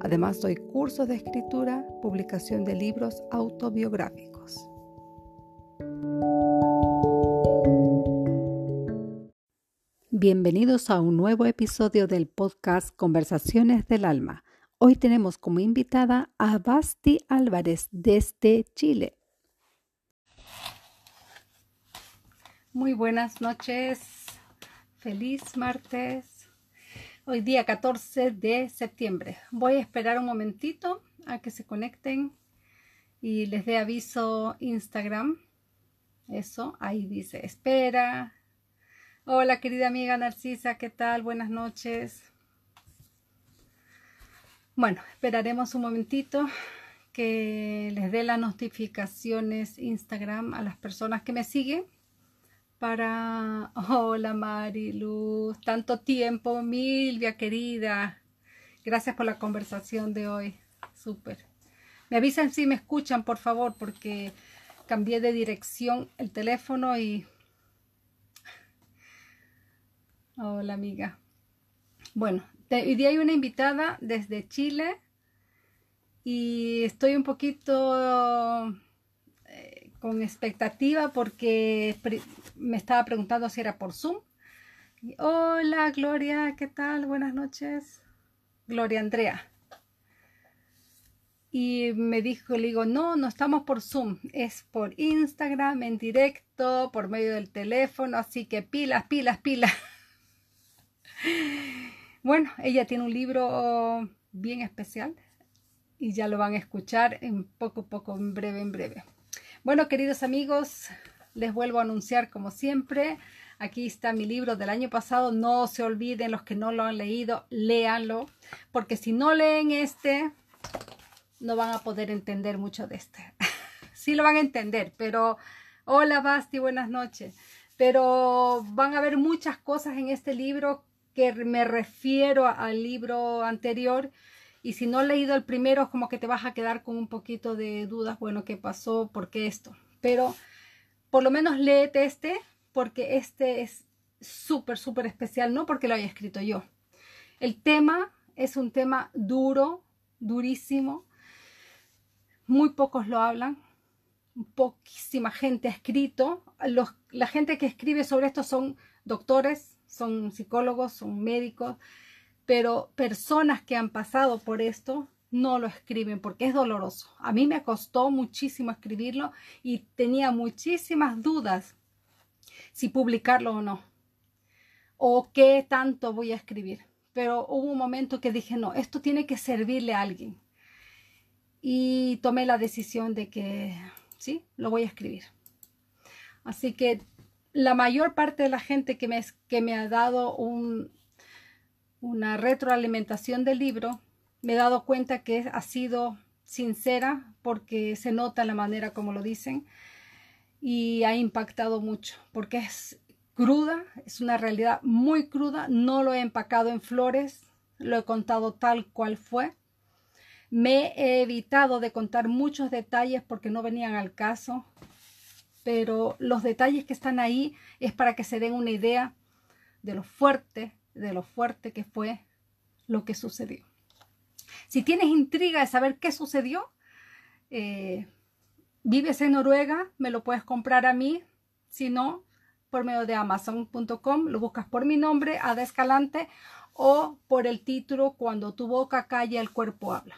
Además, doy cursos de escritura, publicación de libros autobiográficos. Bienvenidos a un nuevo episodio del podcast Conversaciones del Alma. Hoy tenemos como invitada a Basti Álvarez desde Chile. Muy buenas noches. Feliz martes. Hoy día 14 de septiembre. Voy a esperar un momentito a que se conecten y les dé aviso Instagram. Eso, ahí dice, espera. Hola querida amiga Narcisa, ¿qué tal? Buenas noches. Bueno, esperaremos un momentito que les dé las notificaciones Instagram a las personas que me siguen para... Hola Mariluz, tanto tiempo, Milvia querida. Gracias por la conversación de hoy. Súper. Me avisan si me escuchan, por favor, porque cambié de dirección el teléfono y... Hola amiga. Bueno, hoy día hay una invitada desde Chile y estoy un poquito con expectativa porque me estaba preguntando si era por Zoom. Hola Gloria, ¿qué tal? Buenas noches. Gloria Andrea. Y me dijo, le digo, no, no estamos por Zoom, es por Instagram, en directo, por medio del teléfono, así que pilas, pilas, pilas. Bueno, ella tiene un libro bien especial y ya lo van a escuchar en poco, poco, en breve, en breve. Bueno, queridos amigos, les vuelvo a anunciar como siempre. Aquí está mi libro del año pasado. No se olviden los que no lo han leído, léanlo, porque si no leen este, no van a poder entender mucho de este. sí lo van a entender, pero hola Basti, buenas noches. Pero van a ver muchas cosas en este libro que me refiero al libro anterior y si no has leído el primero, como que te vas a quedar con un poquito de dudas, bueno, ¿qué pasó? ¿Por qué esto? Pero por lo menos léete este, porque este es súper, súper especial, no porque lo haya escrito yo. El tema es un tema duro, durísimo. Muy pocos lo hablan. Poquísima gente ha escrito. Los, la gente que escribe sobre esto son doctores, son psicólogos, son médicos pero personas que han pasado por esto no lo escriben porque es doloroso. A mí me costó muchísimo escribirlo y tenía muchísimas dudas si publicarlo o no, o qué tanto voy a escribir. Pero hubo un momento que dije, no, esto tiene que servirle a alguien. Y tomé la decisión de que sí, lo voy a escribir. Así que la mayor parte de la gente que me, que me ha dado un, una retroalimentación del libro, me he dado cuenta que ha sido sincera porque se nota la manera como lo dicen y ha impactado mucho porque es cruda, es una realidad muy cruda, no lo he empacado en flores, lo he contado tal cual fue. Me he evitado de contar muchos detalles porque no venían al caso, pero los detalles que están ahí es para que se den una idea de lo fuerte de lo fuerte que fue lo que sucedió. Si tienes intriga de saber qué sucedió, eh, vives en Noruega, me lo puedes comprar a mí, si no, por medio de amazon.com, lo buscas por mi nombre, Ada Escalante, o por el título Cuando tu boca calla, el cuerpo habla.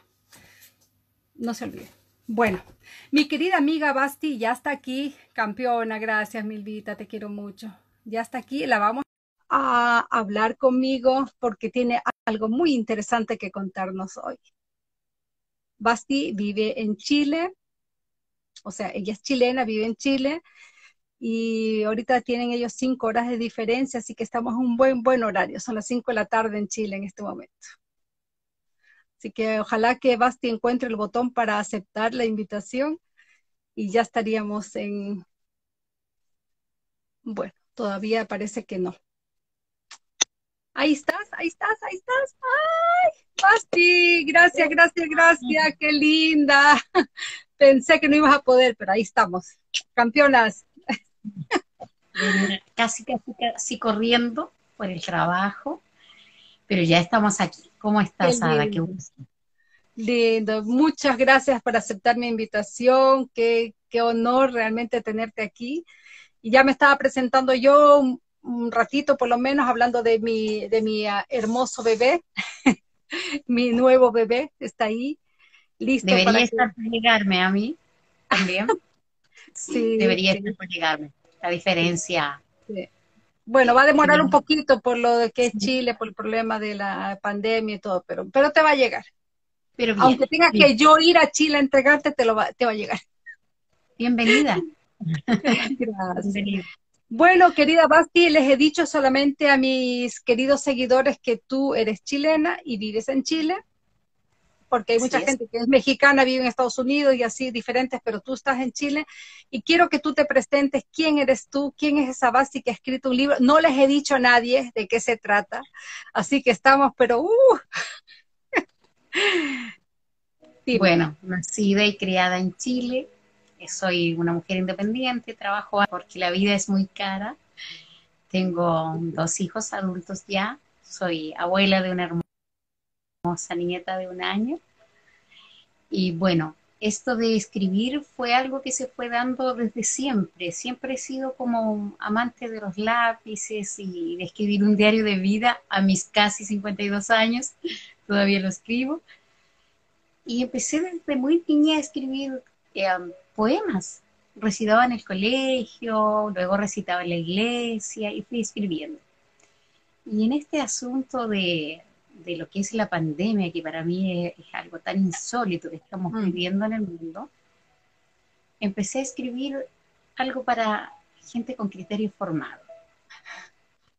No se olvide. Bueno, mi querida amiga Basti ya está aquí, campeona, gracias Milvita, te quiero mucho. Ya está aquí, la vamos a hablar conmigo porque tiene algo muy interesante que contarnos hoy. Basti vive en Chile, o sea, ella es chilena, vive en Chile y ahorita tienen ellos cinco horas de diferencia, así que estamos en un buen, buen horario. Son las cinco de la tarde en Chile en este momento. Así que ojalá que Basti encuentre el botón para aceptar la invitación y ya estaríamos en... Bueno, todavía parece que no. Ahí estás, ahí estás, ahí estás. ¡Ay! Basti, gracias, gracias, gracias, qué linda. Pensé que no ibas a poder, pero ahí estamos. Campeonas. Casi, casi, casi corriendo por el trabajo, pero ya estamos aquí. ¿Cómo estás, Ada? Qué gusto. Lindo, muchas gracias por aceptar mi invitación, qué, qué honor realmente tenerte aquí. Y ya me estaba presentando yo un, ratito, por lo menos, hablando de mi, de mi uh, hermoso bebé, mi nuevo bebé, está ahí, listo. Debería para estar por llegarme a mí también. sí. Debería sí. estar por llegarme. La diferencia. Sí. Bueno, va a demorar un poquito por lo de que es Chile, por el problema de la pandemia y todo, pero, pero te va a llegar. Pero bien, Aunque tenga bien. que yo ir a Chile a entregarte, te, lo va, te va a llegar. Bienvenida. Gracias. Bienvenida. Bueno, querida Basti, les he dicho solamente a mis queridos seguidores que tú eres chilena y vives en Chile, porque hay mucha gente que es mexicana, vive en Estados Unidos y así diferentes, pero tú estás en Chile y quiero que tú te presentes quién eres tú, quién es esa Basti que ha escrito un libro. No les he dicho a nadie de qué se trata, así que estamos, pero... Uh. sí, bueno, nacida y criada en Chile, soy una mujer independiente, trabajo porque la vida es muy cara. Tengo dos hijos adultos ya, soy abuela de una hermosa nieta de un año. Y bueno, esto de escribir fue algo que se fue dando desde siempre. Siempre he sido como amante de los lápices y de escribir un diario de vida a mis casi 52 años. Todavía lo escribo. Y empecé desde muy niña a escribir eh, poemas. Recitaba en el colegio, luego recitaba en la iglesia y fui escribiendo. Y en este asunto de, de lo que es la pandemia, que para mí es, es algo tan insólito que estamos mm. viviendo en el mundo, empecé a escribir algo para gente con criterio formado.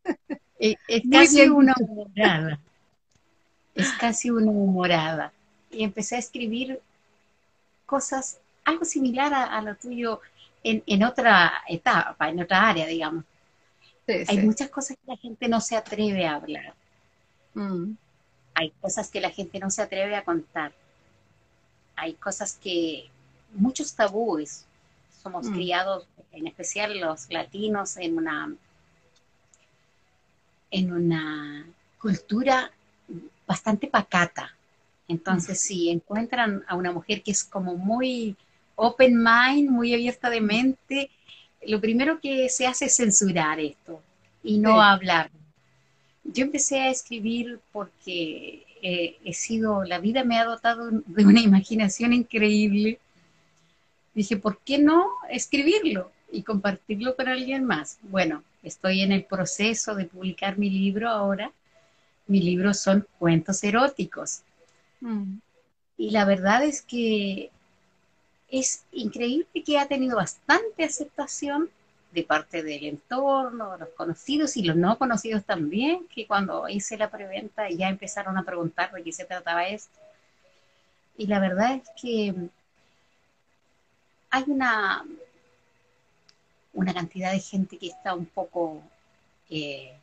es, es casi una humorada. Es casi una humorada. Y empecé a escribir cosas algo similar a, a lo tuyo en, en, otra etapa, en otra área, digamos. Sí, Hay sí. muchas cosas que la gente no se atreve a hablar. Mm. Hay cosas que la gente no se atreve a contar. Hay cosas que, muchos tabúes, somos mm. criados, en especial los latinos, en una, en una cultura bastante pacata. Entonces, mm. si encuentran a una mujer que es como muy open mind, muy abierta de mente, lo primero que se hace es censurar esto y no sí. hablar. Yo empecé a escribir porque eh, he sido, la vida me ha dotado de una imaginación increíble. Dije, ¿por qué no escribirlo y compartirlo con alguien más? Bueno, estoy en el proceso de publicar mi libro ahora. Mi libro son cuentos eróticos. Mm. Y la verdad es que es increíble que ha tenido bastante aceptación de parte del entorno, los conocidos y los no conocidos también, que cuando hice la preventa ya empezaron a preguntar de qué se trataba esto. Y la verdad es que hay una, una cantidad de gente que está un poco eh,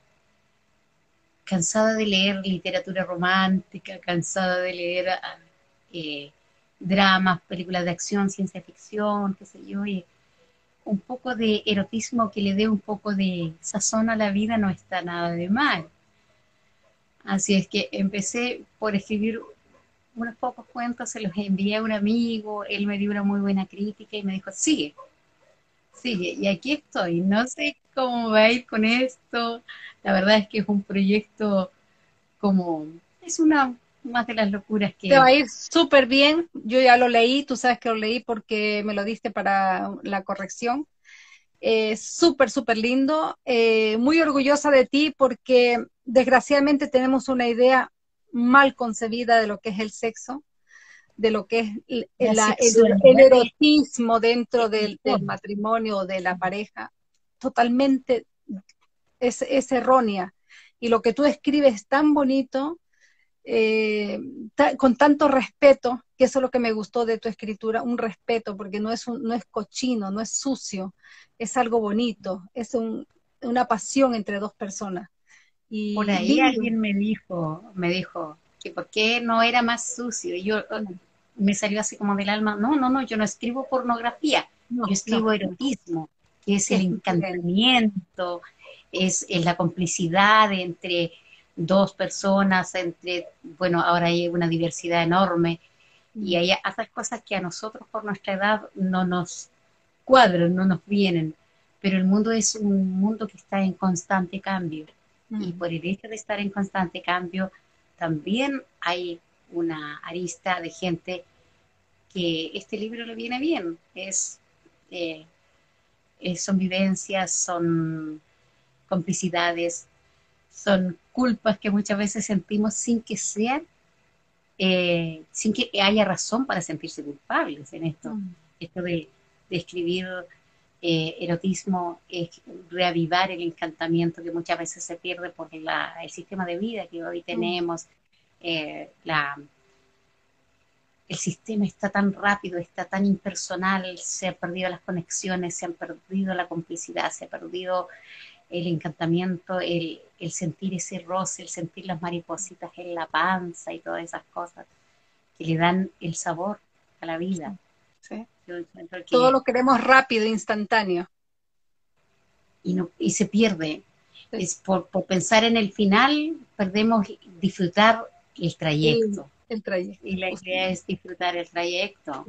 cansada de leer literatura romántica, cansada de leer eh, dramas, películas de acción, ciencia ficción, qué sé yo, y un poco de erotismo que le dé un poco de sazón a la vida no está nada de mal. Así es que empecé por escribir unos pocos cuentos, se los envié a un amigo, él me dio una muy buena crítica y me dijo, sigue, sigue, y aquí estoy, no sé cómo va a ir con esto, la verdad es que es un proyecto como, es una más de las locuras que... Te va a ir súper bien, yo ya lo leí, tú sabes que lo leí porque me lo diste para la corrección. Eh, súper, súper lindo, eh, muy orgullosa de ti porque desgraciadamente tenemos una idea mal concebida de lo que es el sexo, de lo que es el, la, el, el erotismo dentro del, del, matrimonio o de la pareja, totalmente es, es errónea. Y lo que tú escribes es tan bonito, eh, con tanto respeto, que eso es lo que me gustó de tu escritura, un respeto, porque no es, no es cochino, no es sucio, es algo bonito, es una pasión entre dos personas. Y Por ahí alguien me dijo, me dijo que por qué no era más sucio. Y yo me salió así como del alma, no, no, no, yo no escribo pornografía, yo escribo erotismo, que es el encantamiento, es, la complicidad entre dos personas, entre, bueno, ahora hay una diversidad enorme y hay otras cosas que a nosotros por nuestra edad no nos cuadran, no nos vienen, pero el mundo es un mundo que está en constante cambio y por el hecho de estar en constante cambio, también hay una arista de gente que este libro le viene bien, es, eh, son vivencias, son complicidades, son culpas que muchas veces sentimos sin que sean, eh, sin que haya razón para sentirse culpables en esto. Mm. Esto de, escribir eh, erotismo es reavivar el encantamiento que muchas veces se pierde por el sistema de vida que hoy mm. tenemos, eh, la, el sistema está tan rápido, está tan impersonal, se han perdido las conexiones, se han perdido la complicidad, se ha perdido el encantamiento, el, sentir ese roce, el sentir las maripositas en la panza y todas esas cosas que le dan el sabor a la vida. Todo lo queremos rápido, instantáneo. Y, no, y se pierde. Es por, pensar en el final, perdemos disfrutar el trayecto. El, trayecto. Y la idea es disfrutar el trayecto.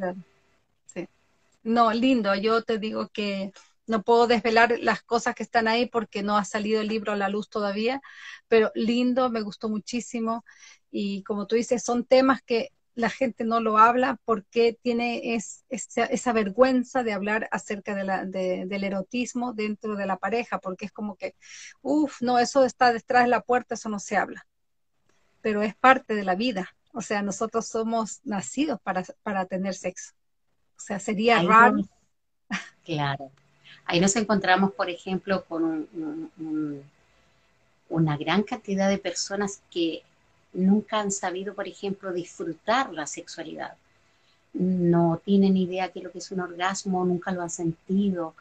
No, lindo. Yo te digo que no puedo desvelar las cosas que están ahí porque no ha salido el libro a la luz todavía, pero lindo, me gustó muchísimo y como tú dices, son temas que la gente no lo habla porque tiene esa, vergüenza de hablar acerca del erotismo dentro de la pareja, porque es como que, uff, no, eso está detrás de la puerta, eso no se habla, pero es parte de la vida, o sea, nosotros somos nacidos para, para tener sexo, o sea, sería raro. Claro. Ahí nos encontramos, por ejemplo, con una gran cantidad de personas que nunca han sabido, por ejemplo, disfrutar la sexualidad. No tienen idea de lo que es un orgasmo, nunca lo han sentido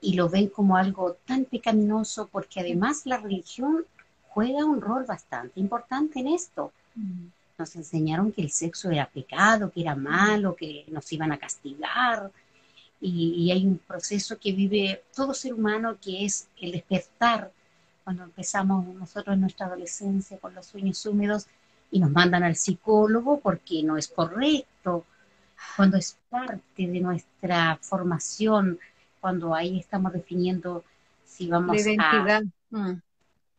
y lo ven como algo tan pecaminoso porque además la religión juega un rol bastante importante en esto. Mm. Nos enseñaron que el sexo era pecado, que era malo, que nos iban a castigar, y, hay un proceso que vive todo ser humano que es el despertar cuando empezamos nosotros en nuestra adolescencia con los sueños húmedos y nos mandan al psicólogo porque no es correcto, cuando es parte de nuestra formación, cuando ahí estamos definiendo si vamos la identidad. a mm.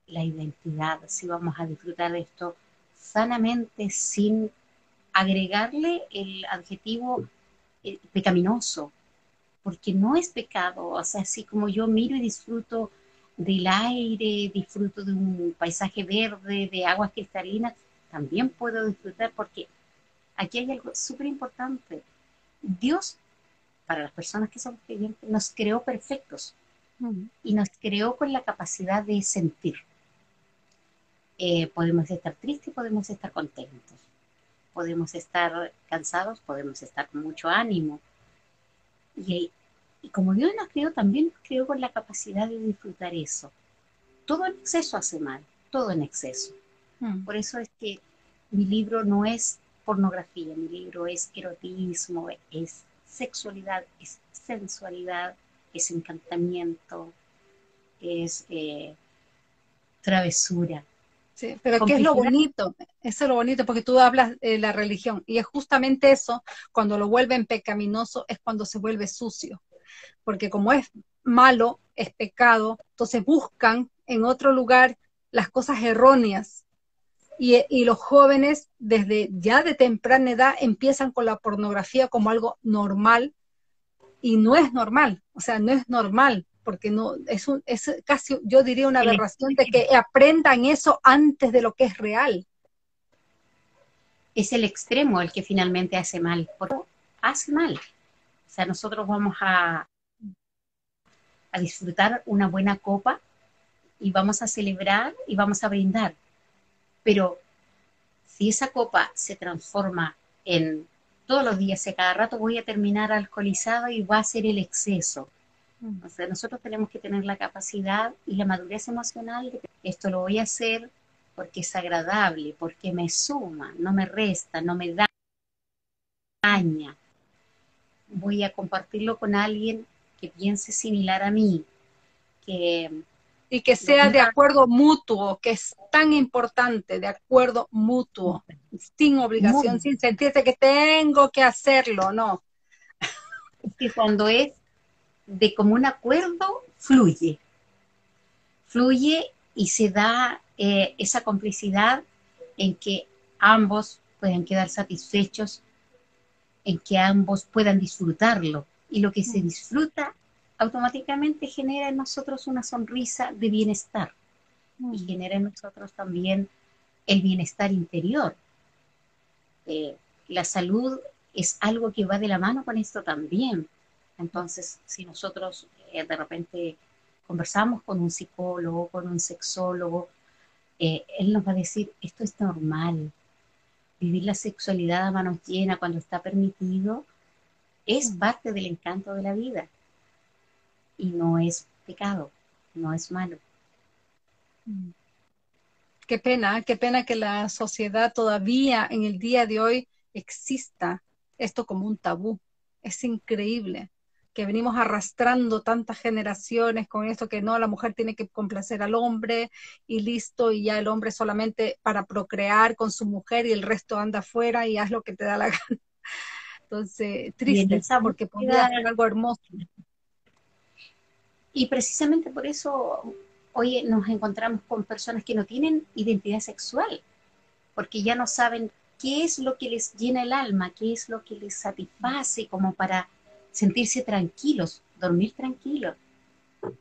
la identidad, si vamos a disfrutar de esto sanamente sin agregarle el adjetivo eh, pecaminoso, porque no es pecado, o sea, así como yo miro y disfruto del aire, disfruto de un paisaje verde, de aguas cristalinas, también puedo disfrutar porque aquí hay algo súper importante. Dios, para las personas que somos creyentes, nos creó perfectos y nos creó con la capacidad de sentir. Eh, podemos estar tristes, podemos estar contentos, podemos estar cansados, podemos estar con mucho ánimo, y, como Dios nos creó, también nos creó con la capacidad de disfrutar eso. Todo en exceso hace mal, todo en exceso. Hmm. Por eso es que mi libro no es pornografía, mi libro es erotismo, es sexualidad, es sensualidad, es encantamiento, es eh, travesura, pero ¿qué es lo bonito? Eso es lo bonito, porque tú hablas de la religión, y es justamente eso, cuando lo vuelven pecaminoso, es cuando se vuelve sucio. Porque como es malo, es pecado, entonces buscan en otro lugar las cosas erróneas. Y, y, los jóvenes desde ya de temprana edad empiezan con la pornografía como algo normal y no es normal, o sea, no es normal porque no es, un, es casi, yo diría una aberración de que aprendan eso antes de lo que es real. Es el extremo el que finalmente hace mal, porque hace mal. O sea, nosotros vamos a, a disfrutar una buena copa y vamos a celebrar y vamos a brindar. Pero Si esa copa se transforma en todos los días, y cada rato voy a terminar alcoholizado y va a ser el exceso. Entonces, nosotros tenemos que tener la capacidad y la madurez emocional de que esto lo voy a hacer porque es agradable, porque me suma, no me resta, no me daña. Voy a compartirlo con alguien que piense similar a mí, que y que sea de acuerdo mutuo, que es tan importante, de acuerdo mutuo, sin obligación, sin sentirse que tengo que hacerlo, no. Es que cuando es de común acuerdo, fluye. Fluye y se da eh, esa complicidad en que ambos puedan quedar satisfechos, en que ambos puedan disfrutarlo. Y lo que se mm. disfruta automáticamente genera en nosotros una sonrisa de bienestar y mm. genera en nosotros también el bienestar interior. Eh, la salud es algo que va de la mano con esto también. Entonces, si nosotros eh, de repente conversamos con un psicólogo, con un sexólogo, eh, él nos va a decir, esto es normal. Vivir la sexualidad a manos llenas cuando está permitido es parte del encanto de la vida y no es pecado, no es malo. Qué pena, qué pena que la sociedad todavía en el día de hoy exista esto como un tabú. Es increíble que venimos arrastrando tantas generaciones con esto que no, la mujer tiene que complacer al hombre y listo, y ya el hombre solamente para procrear con su mujer y el resto anda afuera y haz lo que te da la gana. Entonces, triste, porque podría ser algo hermoso. Y precisamente por eso hoy nos encontramos con personas que no tienen identidad sexual, porque ya no saben qué es lo que les llena el alma, qué es lo que les satisface como para sentirse tranquilos, dormir tranquilos.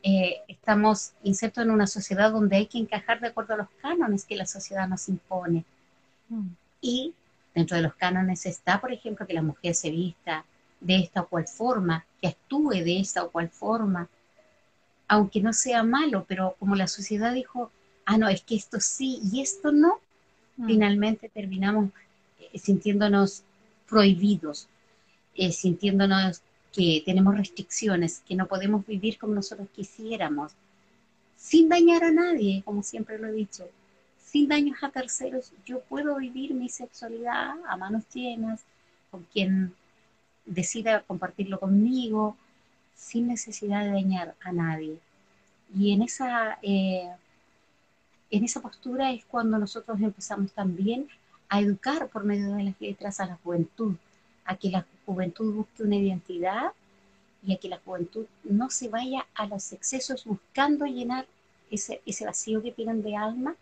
Eh, estamos insertos en una sociedad donde hay que encajar de acuerdo a los cánones que la sociedad nos impone. Mm. Y dentro de los cánones está, por ejemplo, que la mujer se vista de esta o cual forma, que actúe de esta o cual forma, aunque no sea malo, pero como la sociedad dijo, ah, no, es que esto sí y esto no, mm. finalmente terminamos eh, sintiéndonos prohibidos, eh, sintiéndonos que tenemos restricciones, que no podemos vivir como nosotros quisiéramos, sin dañar a nadie, como siempre lo he dicho, sin daños a terceros, yo puedo vivir mi sexualidad a manos llenas, con quien decida compartirlo conmigo, sin necesidad de dañar a nadie. Y en esa, eh, en esa postura es cuando nosotros empezamos también a educar por medio de las letras a la juventud, a que la juventud busque una identidad y a que la juventud no se vaya a los excesos buscando llenar ese, ese vacío que tienen de alma,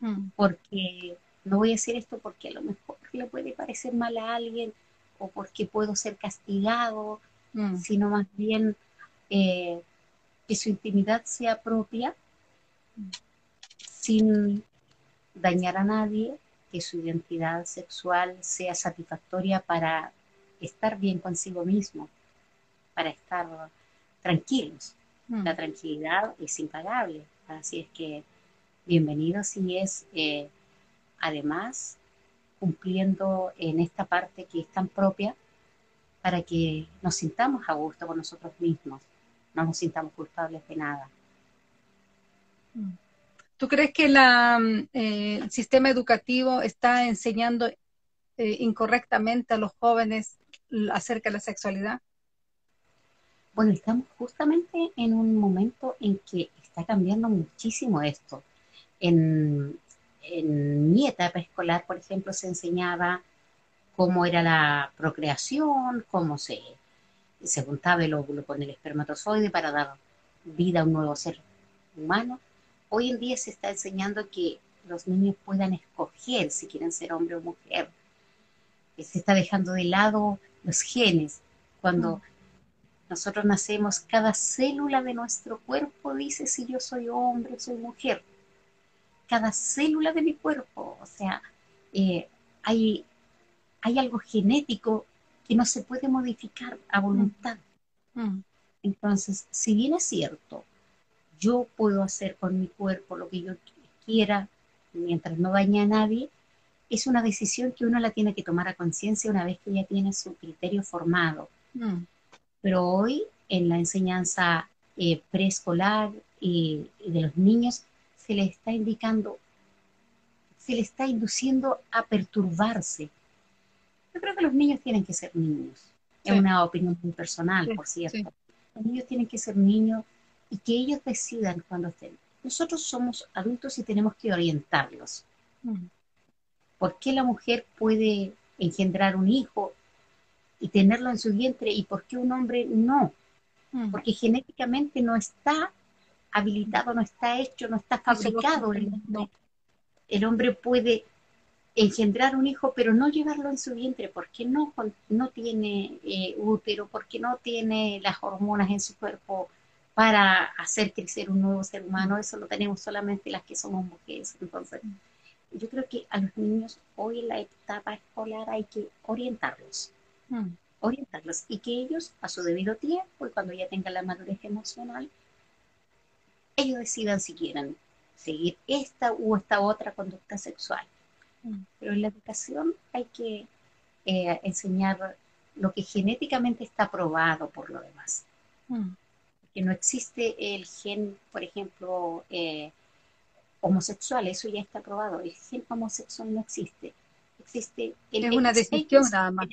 mm. porque no voy a hacer esto porque a lo mejor le puede parecer mal a alguien o porque puedo ser castigado Mm. sino más bien eh, que su intimidad sea propia, sin dañar a nadie, que su identidad sexual sea satisfactoria para estar bien consigo mismo, para estar tranquilos. Mm. La tranquilidad es impagable, así es que bienvenido si es eh, además cumpliendo en esta parte que es tan propia para que nos sintamos a gusto con nosotros mismos, no nos sintamos culpables de nada. ¿Tú crees que eh, el sistema educativo está enseñando eh, incorrectamente a los jóvenes acerca de la sexualidad? Bueno, estamos justamente en un momento en que está cambiando muchísimo esto. En, en mi etapa escolar, por ejemplo, se enseñaba cómo era la procreación, cómo se, se juntaba el óvulo con el espermatozoide para dar vida a un nuevo ser humano. Hoy en día se está enseñando que los niños puedan escoger si quieren ser hombre o mujer. Se está dejando de lado los genes. Cuando mm. nosotros nacemos, cada célula de nuestro cuerpo dice si yo soy hombre o soy mujer. Cada célula de mi cuerpo. O sea, eh, hay hay algo genético que no se puede modificar a voluntad. Mm. Entonces, si bien es cierto, yo puedo hacer con mi cuerpo lo que yo quiera mientras no dañe a nadie, es una decisión que uno la tiene que tomar a conciencia una vez que ya tiene su criterio formado. Mm. Pero hoy en la enseñanza eh, preescolar y, de los niños se les está indicando, se les está induciendo a perturbarse. Yo creo que los niños tienen que ser niños. Es una opinión muy personal, por cierto. Los niños tienen que ser niños y que ellos decidan cuando estén. Nosotros somos adultos y tenemos que orientarlos. Mm. ¿Por qué la mujer puede engendrar un hijo y tenerlo en su vientre y por qué un hombre no? Mm. Porque genéticamente no está habilitado, no está hecho, no está fabricado. El hombre, el hombre puede engendrar un hijo, pero no llevarlo en su vientre, porque no, no tiene eh, útero, porque no tiene las hormonas en su cuerpo para hacer crecer un nuevo ser humano. Eso lo tenemos solamente las que somos mujeres. Entonces, yo creo que a los niños hoy en la etapa escolar hay que orientarlos. Mm. Orientarlos y que ellos, a su debido tiempo y cuando ya tengan la madurez emocional, ellos decidan si quieren seguir esta u esta otra conducta sexual. Mm. Pero en la educación hay que eh, enseñar lo que genéticamente está probado por lo demás. Mm. Que no existe el gen, por ejemplo, eh, homosexual, eso ya está probado. El gen homosexual no existe. Existe el es una decisión nada más.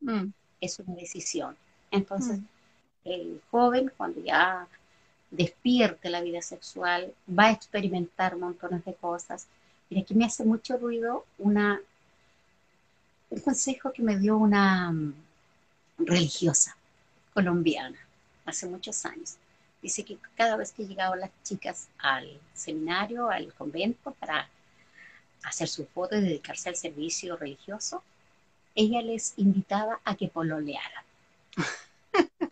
Mm. Es una decisión. Entonces, el joven, cuando ya despierte la vida sexual, va a experimentar montones de cosas Mira, aquí me hace mucho ruido una, un consejo que me dio una mm, religiosa colombiana hace muchos años. Dice que cada vez que llegaban las chicas al seminario, al convento, para hacer su foto y dedicarse al servicio religioso, ella les invitaba a que pololearan.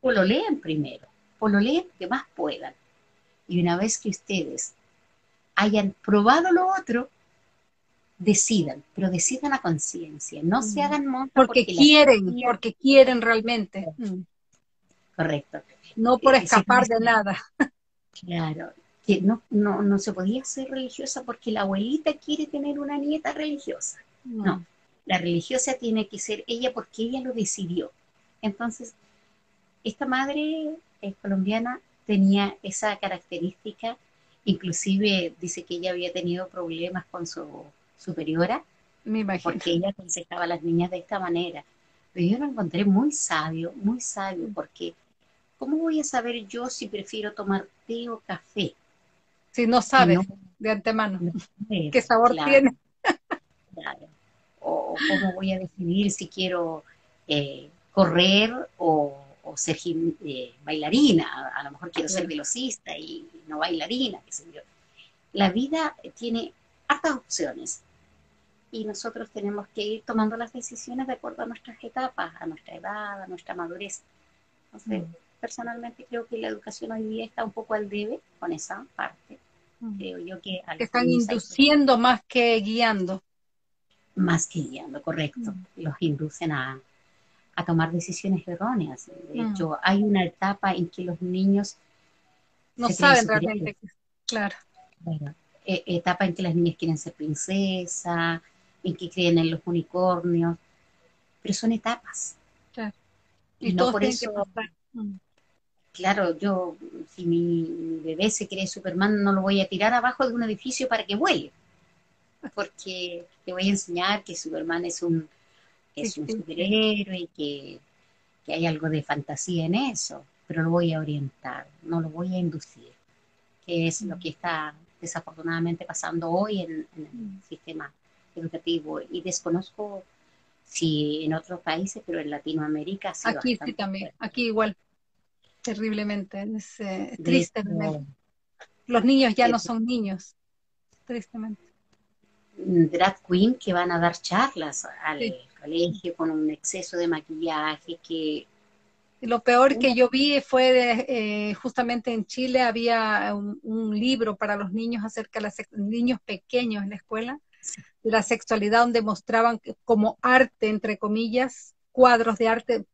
pololeen primero, pololeen que más puedan. Y una vez que ustedes hayan probado lo otro, decidan, pero decidan a conciencia, no se hagan montos porque, quieren, porque quieren realmente. Mm. Correcto. No por escapar de nada. Claro, que no, no, no se podía ser religiosa porque la abuelita quiere tener una nieta religiosa. No, la religiosa tiene que ser ella porque ella lo decidió. Entonces, esta madre eh, colombiana tenía esa característica Inclusive dice que ella había tenido problemas con su superiora, porque ella aconsejaba a las niñas de esta manera. Pero yo lo encontré muy sabio, muy sabio, porque ¿cómo voy a saber yo si prefiero tomar té o café? Si no sabes de antemano qué sabor tiene. Claro. O cómo voy a decidir si quiero eh, correr o o ser eh, bailarina, a, lo mejor quiero ser velocista y no bailarina, qué sé yo. La vida tiene hartas opciones y nosotros tenemos que ir tomando las decisiones de acuerdo a nuestras etapas, a nuestra edad, a nuestra madurez. Entonces, mm. Personalmente creo que la educación hoy día está un poco al debe con esa parte. Mm. Creo yo que... están induciendo más que guiando. Más que guiando, correcto. Mm. Los inducen a, a tomar decisiones erróneas. De mm. hecho, hay una etapa en que los niños no saben realmente, claro. E, etapa en que las niñas quieren ser princesa, en que creen en los unicornios, pero son etapas. Claro. Y, no por eso. Claro, yo, si mi bebé se cree Superman, no lo voy a tirar abajo de un edificio para que vuele, porque le voy a enseñar que Superman es un es un superhéroe y que, hay algo de fantasía en eso, pero lo voy a orientar, no lo voy a inducir, que es lo que está desafortunadamente pasando hoy en, el mm. sistema educativo. Y desconozco si en otros países, pero en Latinoamérica sí. Aquí sí también, aquí igual, terriblemente, es eh, triste. Los niños ya no son niños, tristemente. Drag queen que van a dar charlas al, colegio con un exceso de maquillaje que... Lo peor que yo vi fue de, eh, justamente en Chile había un, libro para los niños acerca de los niños pequeños en la escuela, de la sexualidad, donde mostraban como arte, entre comillas, cuadros de arte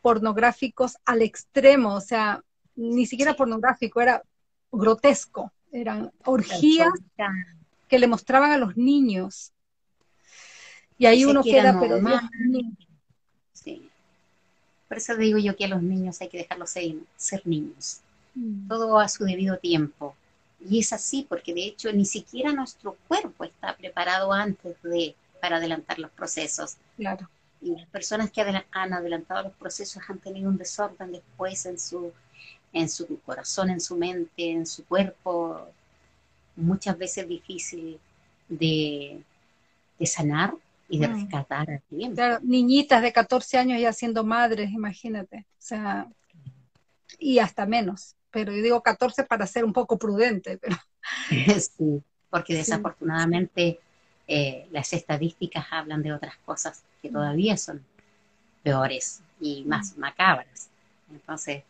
pornográficos al extremo, o sea, ni siquiera pornográfico, era grotesco, eran orgías que le mostraban a los niños Y ahí uno queda, pero Sí. Por eso digo yo que a los niños hay que dejarlos ser, ser niños. Mm. Todo a su debido tiempo. Y es así porque de hecho ni siquiera nuestro cuerpo está preparado antes de para adelantar los procesos. Claro. Y las personas que han adelantado los procesos han tenido un desorden después en su, en su corazón, en su mente, en su cuerpo, muchas veces difícil de, sanar y de mm. rescatar a tiempo. Claro, niñitas de 14 años ya siendo madres, imagínate. O sea, y hasta menos. Pero yo digo 14 para ser un poco prudente. Pero... Sí, porque desafortunadamente eh, las estadísticas hablan de otras cosas que mm. todavía son peores y más mm. macabras. Entonces,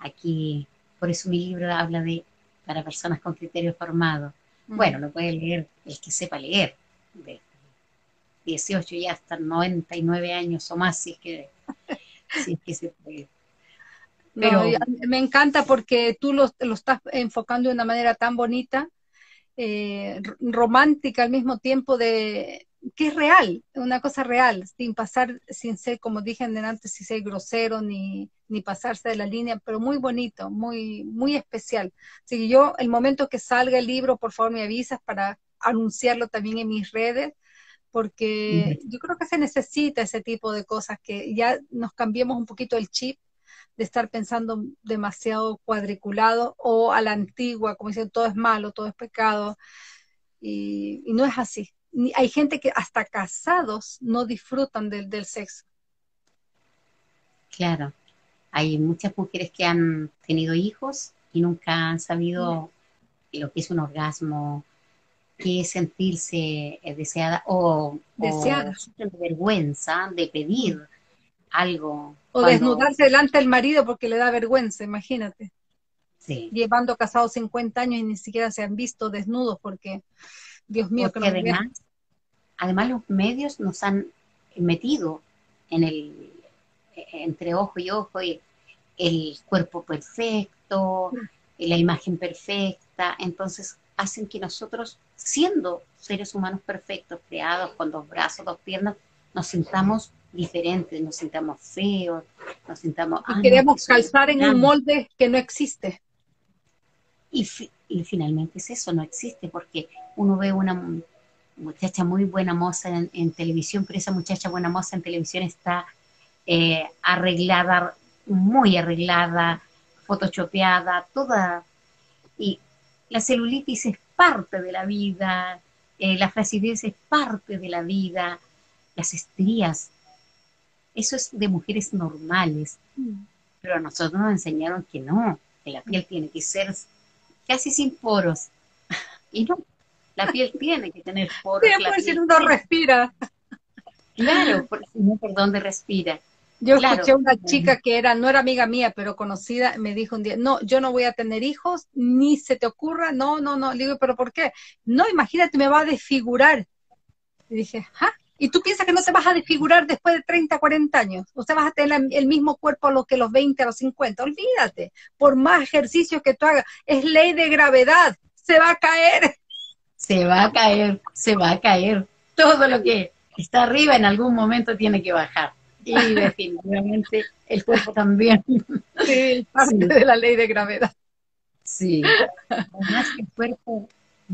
aquí, por eso mi libro habla de para personas con criterios formados. Mm. Bueno, lo puede leer el que sepa leer, de 18 y hasta 99 años o más, si es que, si es que se puede. Pero me encanta porque tú lo, lo, estás enfocando de una manera tan bonita eh, romántica al mismo tiempo de que es real, una cosa real, sin pasar, sin ser, como dije antes, sin ser grosero ni, ni pasarse de la línea, pero muy bonito, muy, muy especial. Así que yo, el momento que salga el libro, por favor me avisas para anunciarlo también en mis redes, porque yo creo que se necesita ese tipo de cosas, que ya nos cambiemos un poquito el chip de estar pensando demasiado cuadriculado o a la antigua, como dicen, todo es malo, todo es pecado. Y, no es así. hay gente que hasta casados no disfrutan del, del sexo. Claro. Hay muchas mujeres que han tenido hijos y nunca han sabido lo que es un orgasmo, qué es sentirse eh, deseada o, deseada. o vergüenza de pedir algo. O desnudarse delante del marido porque le da vergüenza, imagínate. Sí. Llevando casados 50 años y ni siquiera se han visto desnudos porque, Dios mío, que además, además los medios nos han metido en el entre ojo y ojo y el cuerpo perfecto, la imagen perfecta, entonces hacen que nosotros, siendo seres humanos perfectos, creados con dos brazos, dos piernas, nos sintamos diferentes, nos sintamos feos, nos sintamos... Y queremos calzar en un molde que no existe. Y, finalmente es eso, no existe, porque uno ve una muchacha muy buena moza en, televisión, pero esa muchacha buena moza en televisión está eh, arreglada, muy arreglada, photoshopeada, toda... Y la celulitis es parte de la vida, eh, la flacidez es parte de la vida, las estrías eso es de mujeres normales. Mm. Pero a nosotros nos enseñaron que no, que la piel tiene que ser casi sin poros. Y no, la piel tiene que tener poros. Sí, por si uno respira. Claro, por, no por dónde respira. Yo escuché a una chica que era, no era amiga mía, pero conocida, me dijo un día, no, yo no voy a tener hijos, ni se te ocurra, no, no, no. Le digo, pero ¿por qué? No, imagínate, me va a desfigurar. Y dije, ¿ah? Y tú piensas que no te vas a desfigurar después de 30, 40 años. O sea, vas a tener el mismo cuerpo a lo que los 20, a los 50. Olvídate. Por más ejercicios que tú hagas, es ley de gravedad. Se va a caer. Se va a caer, se va a caer. Todo lo que está arriba en algún momento tiene que bajar. Y definitivamente el cuerpo también. Sí, parte de la ley de gravedad. Sí. Además que el cuerpo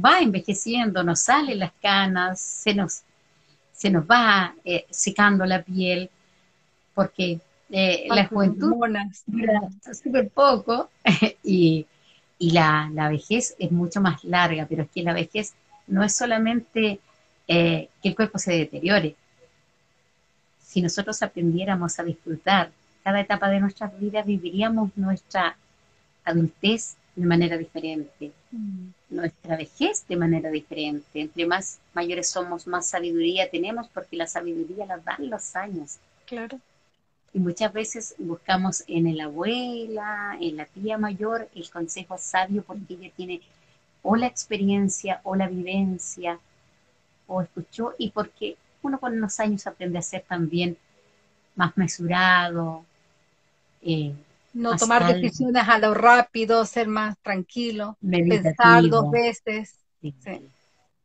va envejeciendo, nos salen las canas, se nos se nos va eh, secando la piel, porque eh, la juventud dura súper poco y, la, vejez es mucho más larga, pero es que la vejez no es solamente eh, que el cuerpo se deteriore. Si nosotros aprendiéramos a disfrutar cada etapa de nuestras vidas, viviríamos nuestra adultez de manera diferente, mm. nuestra vejez de manera diferente. Entre más mayores somos, más sabiduría tenemos, porque la sabiduría la dan los años. Claro. Y muchas veces buscamos en la abuela, en la tía mayor, el consejo sabio, porque ella tiene o la experiencia o la vivencia, o escuchó, y porque uno con los años aprende a ser también más mesurado, eh, no tomar decisiones a lo rápido, ser más tranquilo, pensar dos veces.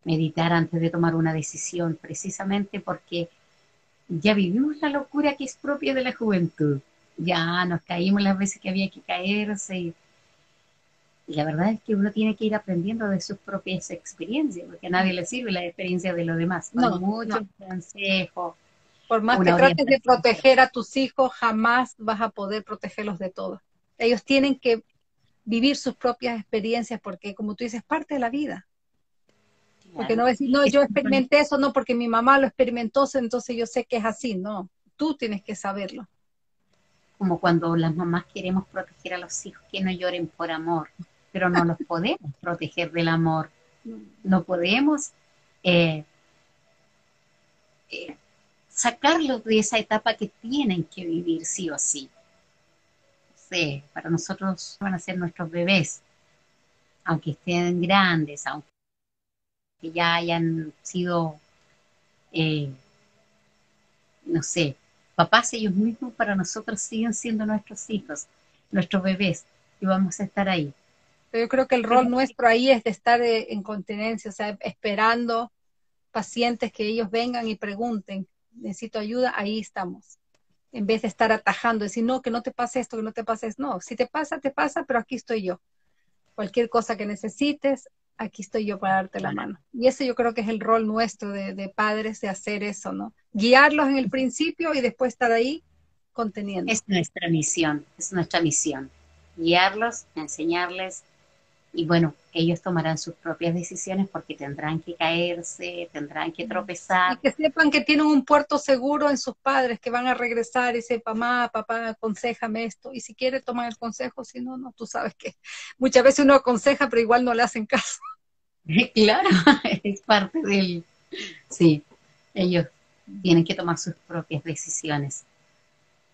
meditar antes de tomar una decisión, precisamente porque ya vivimos la locura que es propia de la juventud. Ya nos caímos las veces que había que caerse y, la verdad es que uno tiene que ir aprendiendo de sus propias experiencias, porque a nadie le sirve la experiencia de los demás. No, muchos consejos. Por más que trates de proteger a tus hijos, jamás vas a poder protegerlos de todo. Ellos tienen que vivir sus propias experiencias porque, como tú dices, parte de la vida. Porque no decir, no, yo experimenté eso, no, porque mi mamá lo experimentó, entonces yo sé que es así, no, tú tienes que saberlo. Como cuando las mamás queremos proteger a los hijos que no lloren por amor, pero no los podemos proteger del amor, no podemos eh, eh, sacarlos de esa etapa que tienen que vivir sí o sí. sé, para nosotros van a ser nuestros bebés, aunque estén grandes, aunque que ya hayan sido, eh, no sé, papás ellos mismos, para nosotros siguen siendo nuestros hijos, nuestros bebés, y vamos a estar ahí. Pero yo creo que el rol nuestro ahí es de estar eh, en continencia, o sea, esperando pacientes que ellos vengan y pregunten, necesito ayuda, ahí estamos. En vez de estar atajando, decir, no, que no te pase esto, que no te pase esto. No, si te pasa, te pasa, pero aquí estoy yo. Cualquier cosa que necesites, aquí estoy yo para darte la mano. Y ese yo creo que es el rol nuestro de, padres, de hacer eso, ¿no? Guiarlos en el principio y después estar ahí conteniendo. Es nuestra misión, es nuestra misión. Guiarlos, enseñarles y bueno, ellos tomarán sus propias decisiones porque tendrán que caerse, tendrán que tropezar. Y que sepan que tienen un puerto seguro en sus padres, que van a regresar y dicen, mamá, papá, aconsejame esto. Y si quiere, toman el consejo, si no, no, tú sabes que muchas veces uno aconseja, pero igual no le hacen caso. Claro, es parte del... Sí, ellos tienen que tomar sus propias decisiones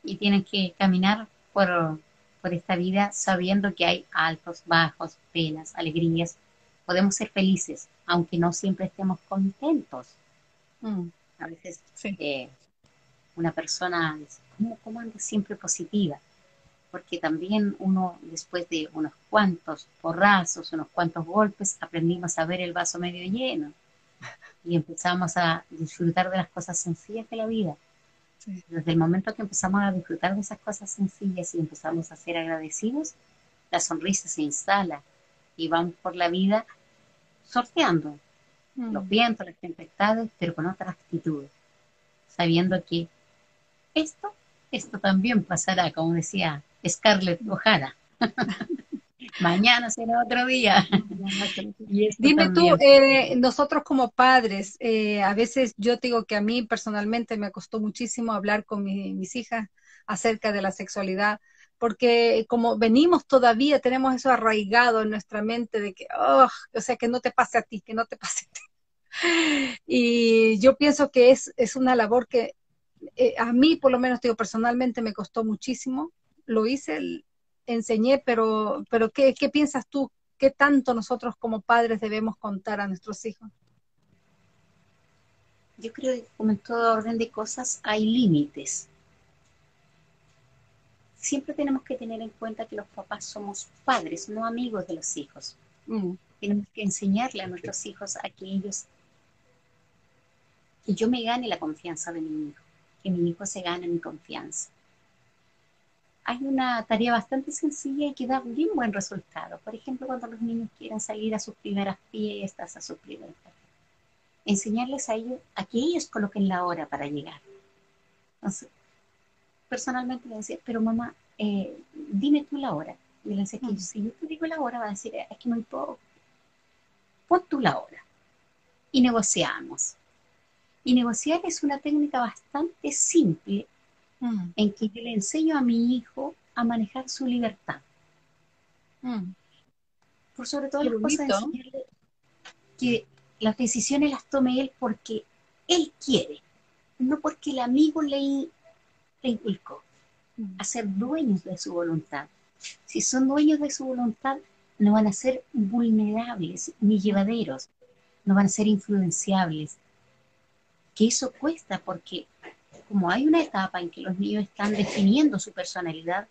y tienen que caminar por por esta vida sabiendo que hay altos, bajos, penas, alegrías. Podemos ser felices, aunque no siempre estemos contentos. Mm. A veces eh, una persona dice, ¿cómo, ¿cómo anda siempre positiva? Porque también uno, después de unos cuantos porrazos, unos cuantos golpes, aprendimos a ver el vaso medio lleno y empezamos a disfrutar de las cosas sencillas de la vida. Desde el momento que empezamos a disfrutar de esas cosas sencillas y empezamos a ser agradecidos, la sonrisa se instala y vamos por la vida sorteando mm. los vientos, las tempestades, pero con otra actitud, sabiendo que esto, esto también pasará, como decía Scarlett O'Hara. Mañana será otro día. Dime tú, eh, nosotros como padres, eh, a veces yo te digo que a mí personalmente me costó muchísimo hablar con mis hijas acerca de la sexualidad, porque como venimos todavía, tenemos eso arraigado en nuestra mente de que, oh, o sea, que no te pase a ti, que no te pase a ti. Y yo pienso que es, es una labor que eh, a mí, por lo menos, digo, personalmente me costó muchísimo. Lo hice, enseñé, pero, pero ¿qué, ¿qué piensas tú? ¿Qué tanto nosotros como padres debemos contar a nuestros hijos? Yo creo que como en todo orden de cosas hay límites. Siempre tenemos que tener en cuenta que los papás somos padres, no amigos de los hijos. Mm. Tenemos que enseñarle a nuestros hijos a que ellos, que yo me gane la confianza de mi hijo, que mi hijo se gane mi confianza hay una tarea bastante sencilla y que da bien buen resultado. Por ejemplo, cuando los niños quieren salir a sus primeras fiestas, a sus primeras enseñarles a ellos a que ellos coloquen la hora para llegar. Entonces, personalmente le decía, pero mamá, eh, dime tú la hora. Y le decía que mm. si yo te digo la hora, va a decir, es que no puedo. Pon tú la hora. Y negociamos. Y negociar es una técnica bastante simple Mm. en que yo le enseño a mi hijo a manejar su libertad. Mm. Por sobre todo las cosas, enseñarle que las decisiones las tome él porque él quiere, no porque el amigo le, le inculcó. Mm. A ser dueños de su voluntad. Si son dueños de su voluntad, no van a ser vulnerables ni llevaderos, no van a ser influenciables. Que eso cuesta porque como hay una etapa en que los niños están definiendo su personalidad,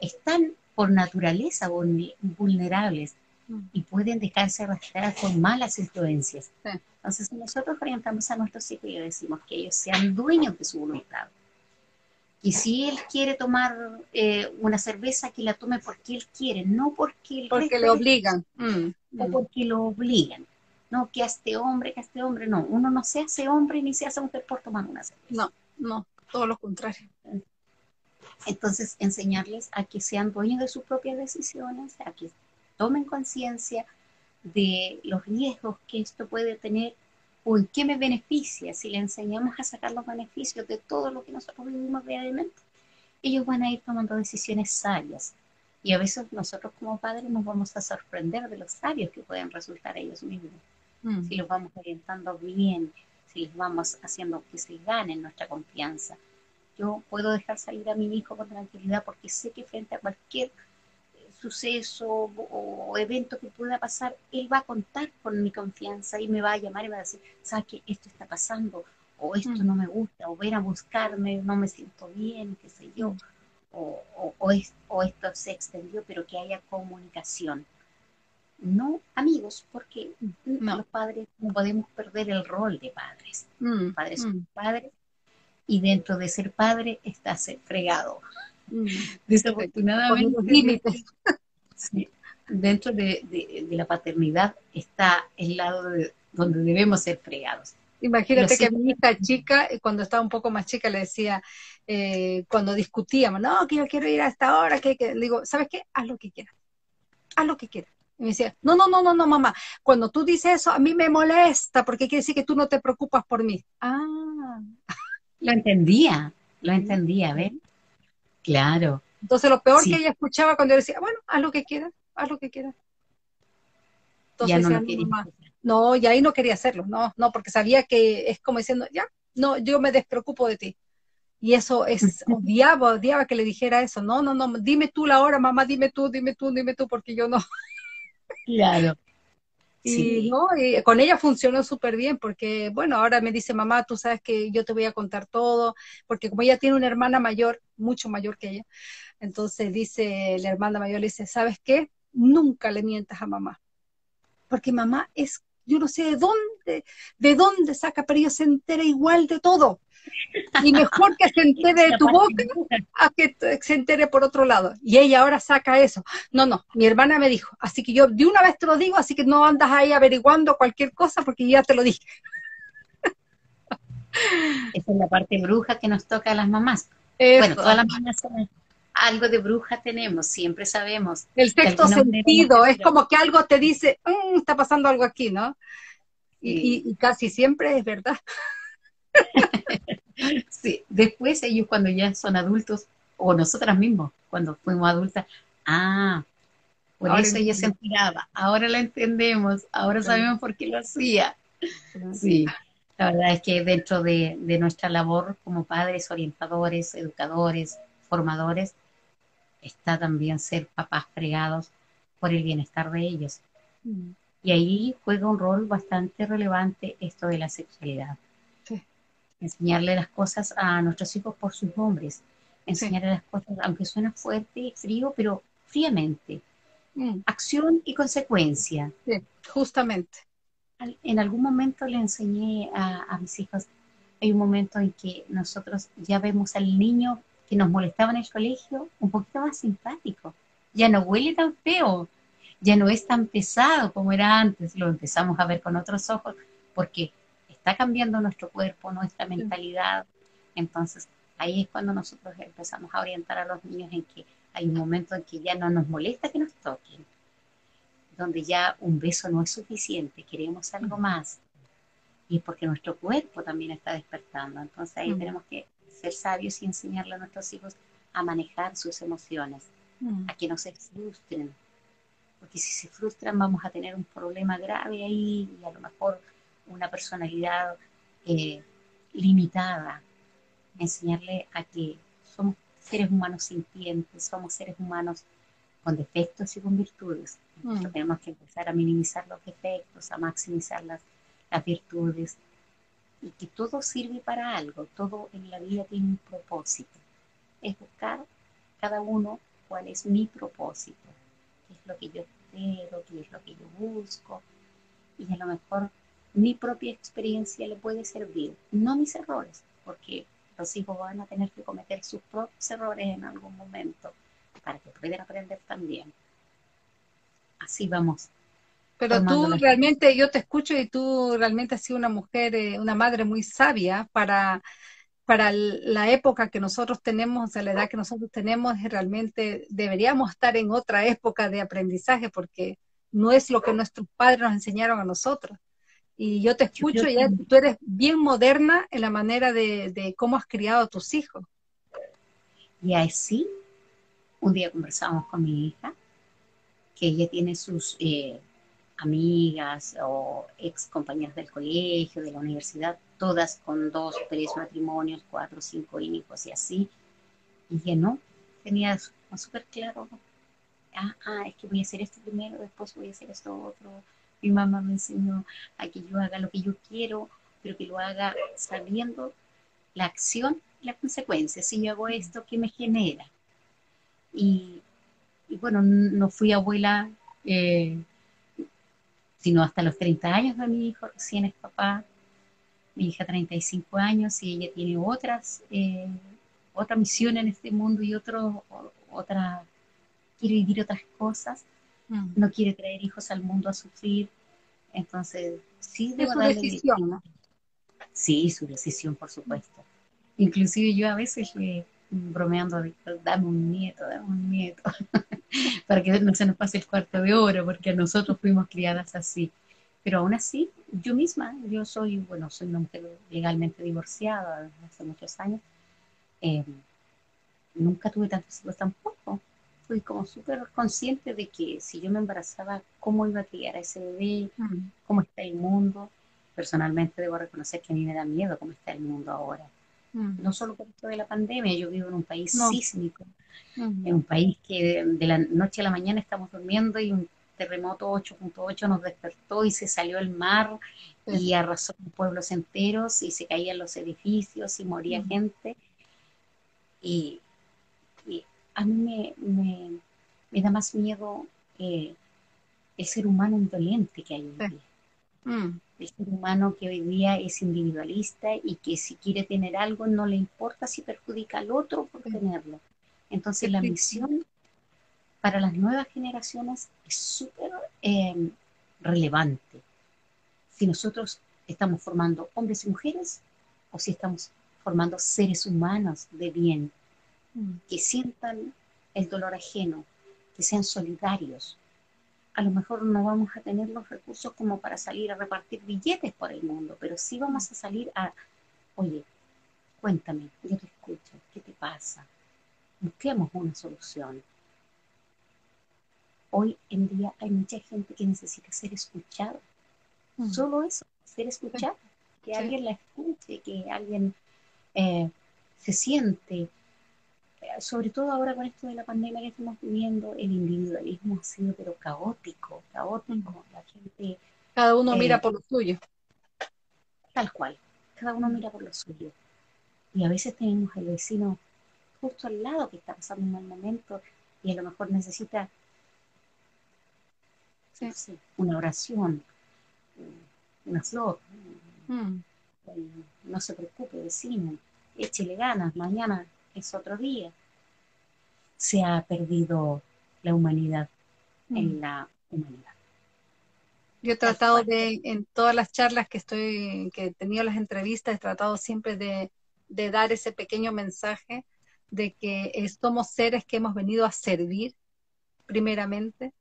están por naturaleza vulnerables. mm. y pueden dejarse arrastrar con malas influencias. Entonces, nosotros orientamos a nuestros hijos y decimos que ellos sean dueños de su voluntad. Y si él quiere tomar eh, una cerveza, que la tome porque él quiere, no porque Porque le obligan. Mm, o porque lo obligan. No, que a este hombre, que a este hombre, no. Uno no se hace hombre ni se hace mujer por tomar una cerveza. No, no, todo lo contrario. Entonces, enseñarles a que sean dueños de sus propias decisiones, a que tomen conciencia de los riesgos que esto puede tener o en qué me beneficia si le enseñamos a sacar los beneficios de todo lo que nosotros vivimos diariamente. Ellos van a ir tomando decisiones sabias. Y a veces nosotros como padres nos vamos a sorprender de los sabios que pueden resultar ellos mismos. Mm. Si los vamos orientando bien, si les vamos haciendo que se ganen nuestra confianza, yo puedo dejar salir a mi hijo con tranquilidad porque sé que frente a cualquier eh, suceso o, evento que pueda pasar, él va a contar con mi confianza y me va a llamar y va a decir, ¿sabes qué? Esto está pasando, o esto mm. no me gusta, o ven a buscarme, no me siento bien, qué sé yo, o, o, esto se extendió, pero que haya comunicación. No amigos, porque los padres no podemos perder el rol de padres. Mm, padres son mm. padres y dentro de ser padre está ser fregado. Mm. Desafortunadamente, dentro de, la paternidad está el lado donde debemos ser fregados. Imagínate que mi hija chica, eh, cuando estaba un poco más chica, le decía, eh, cuando discutíamos, no, que yo quiero ir a esta hora, que, que, le digo, ¿sabes qué? Haz lo que quieras, haz lo que quieras. Y me decía, no, no, no, no, no, mamá, cuando tú dices eso, a mí me molesta, porque quiere decir que tú no te preocupas por mí. Ah. Lo entendía, lo entendía, ¿ves? Claro. Entonces lo peor que ella escuchaba cuando yo decía, bueno, haz lo que quieras, haz lo que quieras. Entonces, ya no, quería. no, y ahí no quería hacerlo, no, no, porque sabía que es como diciendo, ya, no, yo me despreocupo de ti. Y eso es, odiaba, odiaba que le dijera eso, no, no, no, dime tú la hora, mamá, dime tú, dime tú, dime tú, porque yo no. Claro. Y, ¿no? con ella funcionó súper bien porque, bueno, ahora me dice, mamá, tú sabes que yo te voy a contar todo, porque como ella tiene una hermana mayor, mucho mayor que ella, entonces dice, la hermana mayor le dice, ¿sabes qué? Nunca le mientas a mamá, porque mamá es, yo no sé de dónde, de dónde saca, pero ella se entera igual de todo. Y mejor que se entere de tu boca a que se entere por otro lado. Y ella ahora saca eso. No, no, mi hermana me dijo. Así que yo de una vez te lo digo, así que no andas ahí averiguando cualquier cosa porque ya te lo dije. Esa es la parte bruja que nos toca a las mamás. Bueno, todas las mamás algo de bruja tenemos, siempre sabemos. El sexto sentido, es como que algo te dice, mm, está pasando algo aquí, ¿no? y, casi siempre es verdad. sí, después ellos cuando ya son adultos, o nosotras mismos, cuando fuimos adultas, ah, por eso ella se enteraba, ahora la entendemos, ahora sabemos por qué lo hacía. Sí, la verdad es que dentro de, nuestra labor como padres, orientadores, educadores, formadores, está también ser papás fregados por el bienestar de ellos. Mm. Y ahí juega un rol bastante relevante esto de la sexualidad enseñarle las cosas a nuestros hijos por sus nombres, enseñarle las cosas, aunque suena fuerte y frío, pero fríamente. Mm. Acción y consecuencia. justamente. En algún momento le enseñé a, mis hijos, hay un momento en que nosotros ya vemos al niño que nos molestaba en el colegio un poquito más simpático. Ya no huele tan feo, ya no es tan pesado como era antes, lo empezamos a ver con otros ojos, porque está cambiando nuestro cuerpo, nuestra mentalidad. Entonces, ahí es cuando nosotros empezamos a orientar a los niños en que hay un momento en que ya no nos molesta que nos toquen, donde ya un beso no es suficiente, queremos algo más. Y porque nuestro cuerpo también está despertando. Entonces ahí tenemos que ser sabios y enseñarle a nuestros hijos a manejar sus emociones, a que no se frustren. Porque si se frustran vamos a tener un problema grave ahí y a lo mejor una personalidad eh, limitada, enseñarle a que somos seres humanos sintientes, somos seres humanos con defectos y con virtudes. Mm. Tenemos que empezar a minimizar los defectos, a maximizar las, las virtudes y que todo sirve para algo, todo en la vida tiene un propósito. Es buscar cada uno cuál es mi propósito, qué es lo que yo entero, qué es lo que yo busco, y a lo mejor mi propia experiencia le puede servir, no mis errores, porque los hijos van a tener que cometer sus propios errores en algún momento para que puedan aprender también. Así vamos. Pero tú realmente, yo te escucho y tú realmente has sido una mujer, eh, una madre muy sabia para, para la época que nosotros tenemos, o sea, la edad que nosotros tenemos, realmente deberíamos estar en otra época de aprendizaje porque no es lo que nuestros padres nos enseñaron a nosotros. Y yo te escucho y tú eres bien moderna en la manera de, cómo has criado a tus hijos. Y así, un día conversamos con mi hija, que ella tiene sus eh, amigas o ex compañeras del colegio, de la universidad, todas con dos, tres matrimonios, cuatro, cinco hijos y así. Y que no, tenía súper claro, ah, ah, es que voy a hacer esto primero, después voy a hacer esto otro mi mamá me enseñó a que yo haga lo que yo quiero, pero que lo haga sabiendo la acción y la consecuencia. Si yo hago esto, ¿qué me genera? Y, bueno, no fui abuela eh, sino hasta los 30 años de mi hijo, recién es papá, mi hija 35 años y ella tiene otras, eh, otra misión en este mundo y otro, otra, quiere vivir otras cosas. Mm. no quiere traer hijos al mundo a sufrir. Entonces, sí, es su decisión, ¿no? Sí, su decisión, por supuesto. Inclusive yo a veces le bromeando, dame un nieto, dame un nieto, para que no se nos pase el cuarto de hora, porque nosotros fuimos criadas así. Pero aún así, yo misma, yo soy, bueno, soy una mujer legalmente divorciada hace muchos años, eh, nunca tuve tantos hijos tampoco fui como súper consciente de que si yo me embarazaba, cómo iba a criar a ese bebé, mm. cómo está el mundo. Personalmente debo reconocer que a mí me da miedo cómo está el mundo ahora. Mm. No solo por esto de la pandemia, yo vivo en un país sísmico, mm. en un país que de, la noche a la mañana estamos durmiendo y un terremoto 8.8 nos despertó y se salió el mar y arrasó pueblos enteros y se caían los edificios y moría gente. Y a mí me, da más miedo eh, el ser humano indolente que hay hoy día. Mm. El ser humano que hoy día es individualista y que si quiere tener algo no le importa si perjudica al otro por tenerlo. Entonces la misión para las nuevas generaciones es súper em, relevante. Si nosotros estamos formando hombres y mujeres o si estamos formando seres humanos de bien, que sientan el dolor ajeno, que sean solidarios. A lo mejor no vamos a tener los recursos como para salir a repartir billetes por el mundo, pero sí vamos a salir a, oye, cuéntame, yo te escucho, ¿qué te pasa? Busquemos una solución. Hoy en día hay mucha gente que necesita ser escuchada. Mm. Solo eso, ser escuchada. Que alguien la escuche, que alguien eh, se siente sobre todo ahora con esto de la pandemia que estamos viviendo, el individualismo ha sido pero caótico, caótico. La gente... Cada uno mira eh, por lo suyo. Tal cual, cada uno mira por lo suyo. Y a veces tenemos el vecino justo al lado que está pasando un mal momento y a lo mejor necesita una oración, una flor. Mm. No se preocupe, vecino, échele ganas, mañana es otro día. Se ha perdido la humanidad en mm. la humanidad. Yo he tratado de, en todas las charlas que estoy, que he tenido las entrevistas, he tratado siempre de, de dar ese pequeño mensaje de que somos seres que hemos venido a servir primeramente,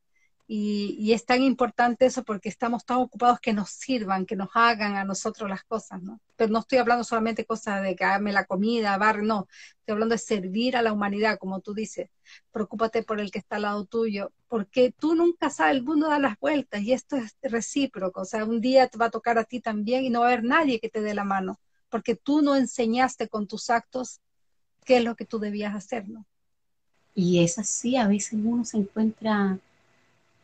y, es tan importante eso porque estamos tan ocupados que nos sirvan, que nos hagan a nosotros las cosas, ¿no? Pero no estoy hablando solamente cosas de que hágame la comida, bar, no. Estoy hablando de servir a la humanidad, como tú dices. Preocúpate por el que está al lado tuyo, porque tú nunca sabes, el mundo da las vueltas y esto es recíproco. O sea, un día te va a tocar a ti también y no va a haber nadie que te dé la mano, porque tú no enseñaste con tus actos qué es lo que tú debías hacer, ¿no? Y es así, a veces uno se encuentra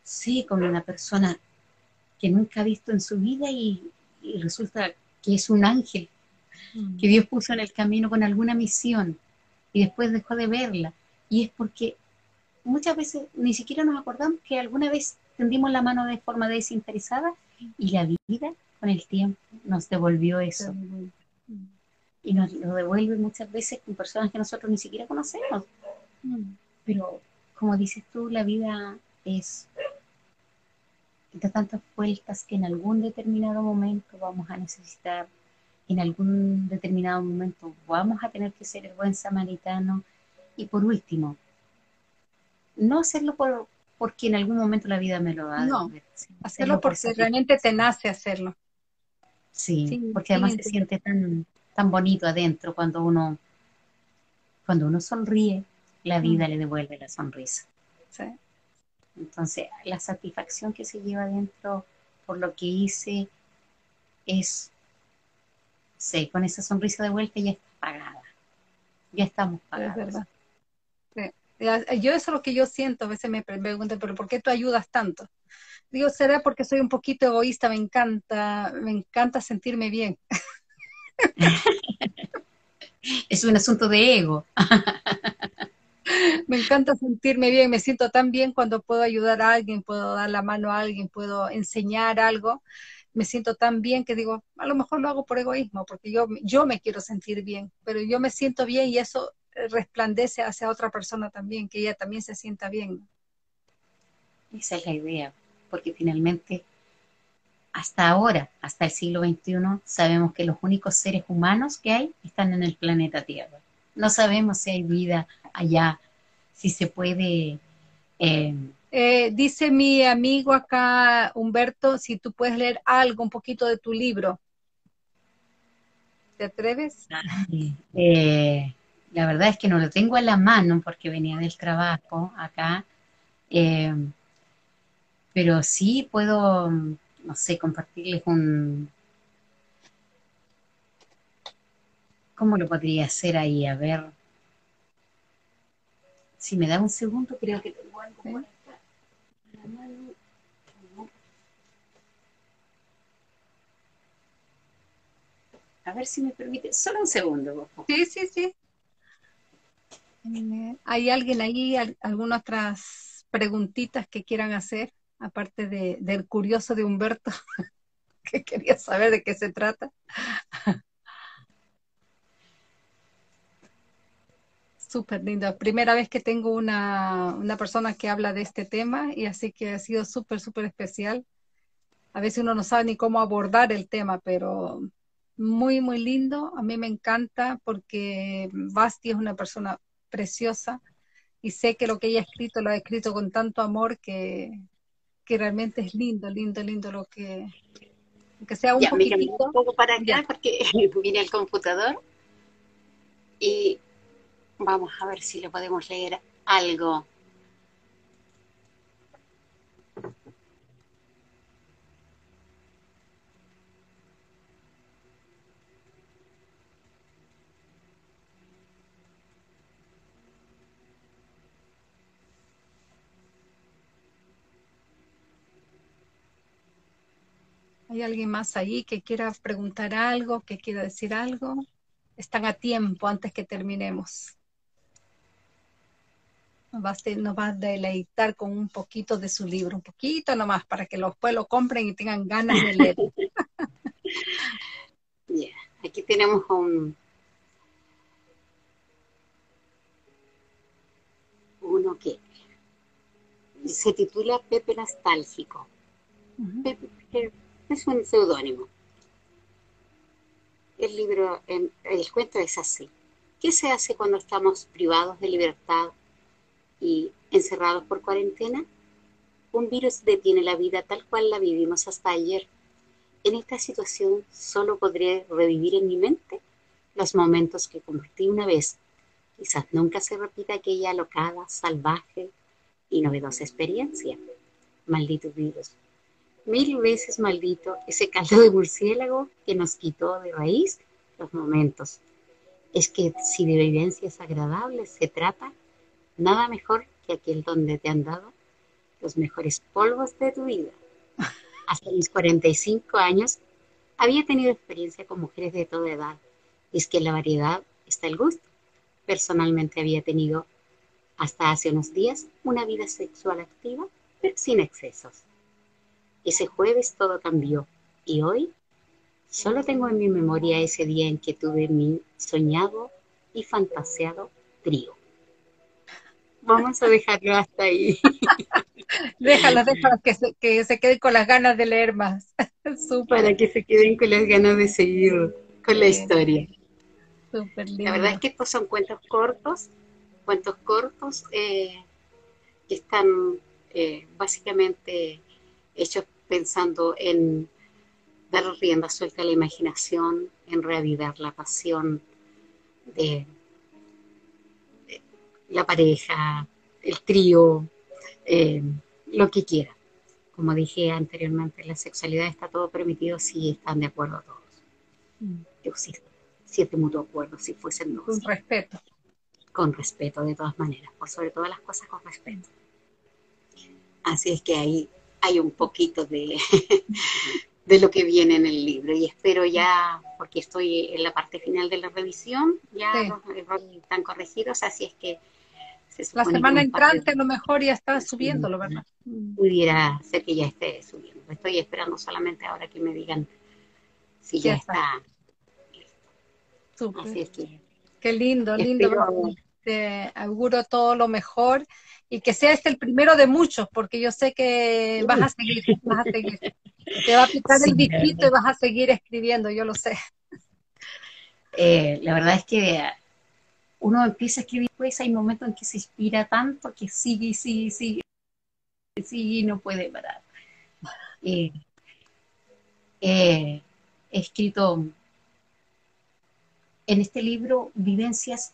sí, con una persona que nunca ha visto en su vida y, resulta que es un ángel mm. que Dios puso en el camino con alguna misión y después dejó de verla. Y es porque muchas veces ni siquiera nos acordamos que alguna vez tendimos la mano de forma desinteresada y la vida con el tiempo nos devolvió eso. Y nos lo devuelve muchas veces con personas que nosotros ni siquiera conocemos. Mm. Pero como dices tú, la vida es de tantas vueltas que en algún determinado momento vamos a necesitar, en algún determinado momento vamos a tener que ser el buen samaritano. Y por último, no hacerlo por, porque en algún momento la vida me lo da. No, hacerlo porque realmente te nace hacerlo. Sí, porque además se siente tan, tan bonito adentro cuando uno, cuando uno sonríe, la mm. vida le devuelve la sonrisa. Sí. Entonces, la satisfacción que se lleva adentro por lo que hice es, sí, con esa sonrisa de vuelta ya está pagada. Ya estamos pagados. Es verdad. Yo eso es lo que yo siento, a veces me preguntan, pero ¿por qué tú ayudas tanto? Digo, será porque soy un poquito egoísta, me encanta, me encanta sentirme bien. es un asunto de ego. me encanta sentirme bien, me siento tan bien cuando puedo ayudar a alguien, puedo dar la mano a alguien, puedo enseñar algo. Me siento tan bien que digo, a lo mejor lo hago por egoísmo, porque yo, yo me quiero sentir bien, pero yo me siento bien y eso resplandece hacia otra persona también, que ella también se sienta bien. Esa es la idea, porque finalmente hasta ahora, hasta el siglo XXI, sabemos que los únicos seres humanos que hay están en el planeta Tierra. No sabemos si hay vida allá, si se puede... Eh, eh, dice mi amigo acá, Humberto, si tú puedes leer algo, un poquito de tu libro. ¿Te atreves? Eh, la verdad es que no lo tengo a la mano porque venía del trabajo acá, eh, pero sí puedo, no sé, compartirles un... ¿Cómo lo podría hacer ahí? A ver. Si me da un segundo, creo que tengo algo por acá. A ver si me permite. Solo un segundo, Sí, sí, sí. ¿Hay alguien ahí, algunas otras preguntitas que quieran hacer, aparte de, del curioso de Humberto, que quería saber de qué se trata? Súper linda. Primera vez que tengo una, una, persona que habla de este tema y así que ha sido súper, súper especial. A veces uno no sabe ni cómo abordar el tema, pero muy, muy lindo. A mí me encanta porque Basti es una persona preciosa y sé que lo que ella ha escrito lo ha escrito con tanto amor que, que realmente es lindo, lindo, lindo lo que, que sea un poquitito. un poco para acá porque viene el computador y vamos a ver si le podemos leer algo. ¿Hay alguien más ahí que quiera preguntar algo, que quiera decir algo? Están a tiempo antes que terminemos. Nos va, a, deleitar con un poquito de su libro, un poquito nomás, para que los pueblos lo compren y tengan ganas de leer. aquí tenemos un, uno que se titula Pepe Nostálgico. Pepe, es un seudónimo. El libro, el cuento es así. ¿Qué se hace cuando estamos privados de libertad y encerrados por cuarentena? Un virus detiene la vida tal cual la vivimos hasta ayer. En esta situación solo podré revivir en mi mente los momentos que compartí una vez. Quizás nunca se repita aquella alocada, salvaje y novedosa experiencia. Maldito virus, mil veces maldito ese caldo de murciélago que nos quitó de raíz los momentos. Es que si de vivencias agradables se trata, nada mejor que aquel donde te han dado los mejores polvos de tu vida. Hasta mis 45 años había tenido experiencia con mujeres de toda edad, y es que en la variedad está el gusto. Personalmente había tenido hasta hace unos días una vida sexual activa, pero sin excesos Ese jueves todo cambió y hoy solo tengo en mi memoria ese día en que tuve mi soñado y fantaseado trío. Vamos a dejarlo hasta ahí. déjalo, déjalo que se, que se queden con las ganas de leer más. Para que se queden con las ganas de seguir con la historia. La verdad es que estos son cuentos cortos, cuentos cortos eh, que están eh, básicamente hechos pensando en dar rienda suelta a la imaginación, en reavivar la pasión de, la pareja, el trío, eh, lo que quiera. Como dije anteriormente, la sexualidad está todo permitido si están de acuerdo todos. Mm. si, si es de mutuo acuerdo, si fuesen dos. Con respeto. Con respeto, de todas maneras. Por sobre todas las cosas, con respeto. Así es que ahí hay un poquito de, de lo que viene en el libro y espero ya, porque estoy en la parte final de la revisión, ya están corregidos, así es que... la semana entrante a lo mejor ya está subiéndolo, ¿verdad? Pudiera ser que ya esté subiendo. Estoy esperando solamente ahora que me digan si ya, está. Así es que... Qué lindo, lindo. Te auguro todo lo mejor y que sea este el primero de muchos, porque yo sé que vas a seguir, vas a seguir. Te va a picar el bichito y vas a seguir escribiendo, yo lo sé. Eh, la verdad es que uno empieza a escribir, pues hay momentos en que se inspira tanto que sigue, sigue, sigue, sigue y no puede parar. Eh, eh, he escrito en este libro vivencias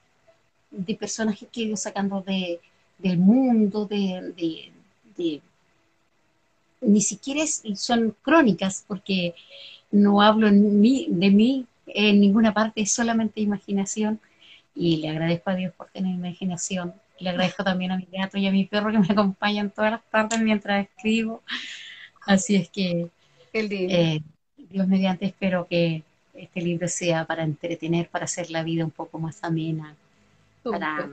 de personajes que he ido sacando de, del mundo, de, ni siquiera son crónicas, porque no hablo en mí, de mí en ninguna parte, es solamente imaginación. Y le agradezco a Dios por tener imaginación. Le agradezco también a mi gato y a mi perro que me acompañan todas las tardes mientras escribo. Así es que, eh, Dios mediante, espero que este libro sea para entretener, para hacer la vida un poco más amena, para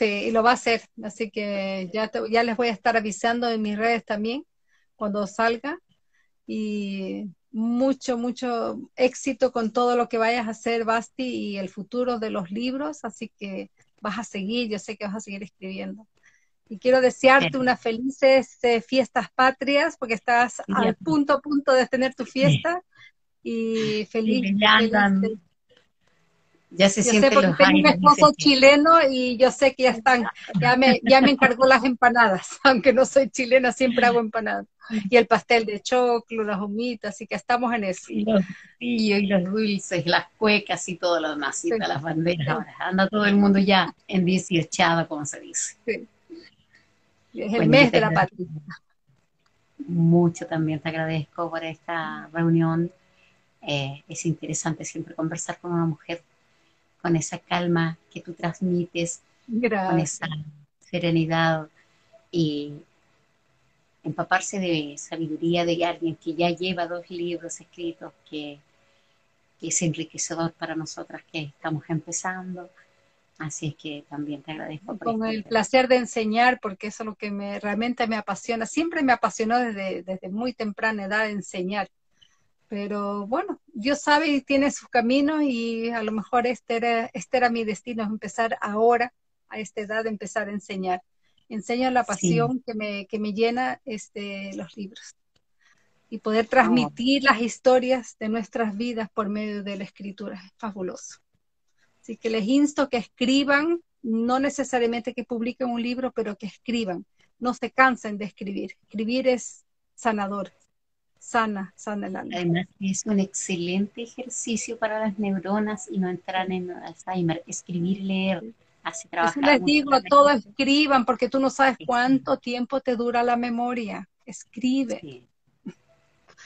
Sí, y lo va a hacer, así que ya, ya les voy a estar avisando en mis redes también cuando salga. Y mucho, mucho éxito con todo lo que vayas a hacer, Basti, y el futuro de los libros, así que vas a seguir, yo sé que vas a seguir escribiendo. Y quiero desearte unas felices eh, fiestas patrias, porque estás al punto, punto de tener tu fiesta. Y feliz, feliz ya se yo sé porque tengo un esposo chileno y yo sé que ya están, ya me, ya me encargó las empanadas, aunque no soy chilena, siempre hago empanadas. Y el pastel de choclo, las humitas, así que estamos en eso. Y los y los dulces, las cuecas y todo lo demás, y las banderas. Ahora anda todo el mundo ya en dieciochado, como se dice. Es el mes de la patria. Mucho también te agradezco por esta reunión. Eh, es interesante siempre conversar con una mujer con esa calma que tú transmites, con esa serenidad y empaparse de sabiduría de alguien que ya lleva dos libros escritos, que, es enriquecedor para nosotras que estamos empezando. Así es que también te agradezco. Con el placer de enseñar, porque eso es lo que me, realmente me apasiona. Siempre me apasionó desde, desde muy temprana edad enseñar. Pero bueno, Dios sabe y tiene sus caminos y a lo mejor este era, este era mi destino, empezar ahora, a esta edad, empezar a enseñar. Enseño la pasión que, me, que me llena este, los libros y poder transmitir las historias de nuestras vidas por medio de la escritura. Es fabuloso. Así que les insto que escriban, no necesariamente que publiquen un libro, pero que escriban. No se cansen de escribir. Escribir es sanador sana, sana el alma. Además, es un excelente ejercicio para las neuronas y no entrar en Alzheimer, escribir, leer, así trabajar. les digo, todo escriban, porque tú no sabes cuánto tiempo te dura la memoria. Escribe.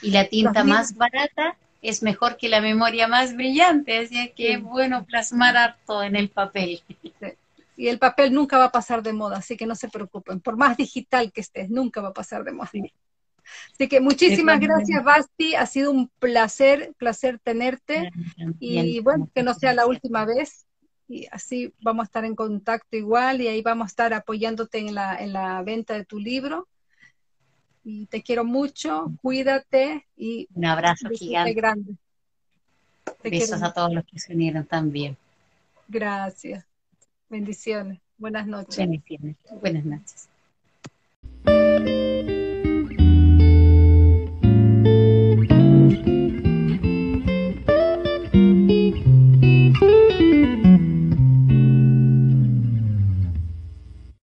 Y la tinta más barata es mejor que la memoria más brillante, así que es bueno plasmar todo en el papel. Y el papel nunca va a pasar de moda, así que no se preocupen. Por más digital que estés, nunca va a pasar de moda. Así que muchísimas gracias, Basti. Ha sido un placer, placer tenerte. Y bueno, que no sea la última vez. Y así vamos a estar en contacto igual y ahí vamos a estar apoyándote en la, en la venta de tu libro. Y te quiero mucho, cuídate y un abrazo gigante. Grande. Besos a todos los que se unieron también. Gracias. Bendiciones. Buenas noches. Bendiciones. Buenas noches.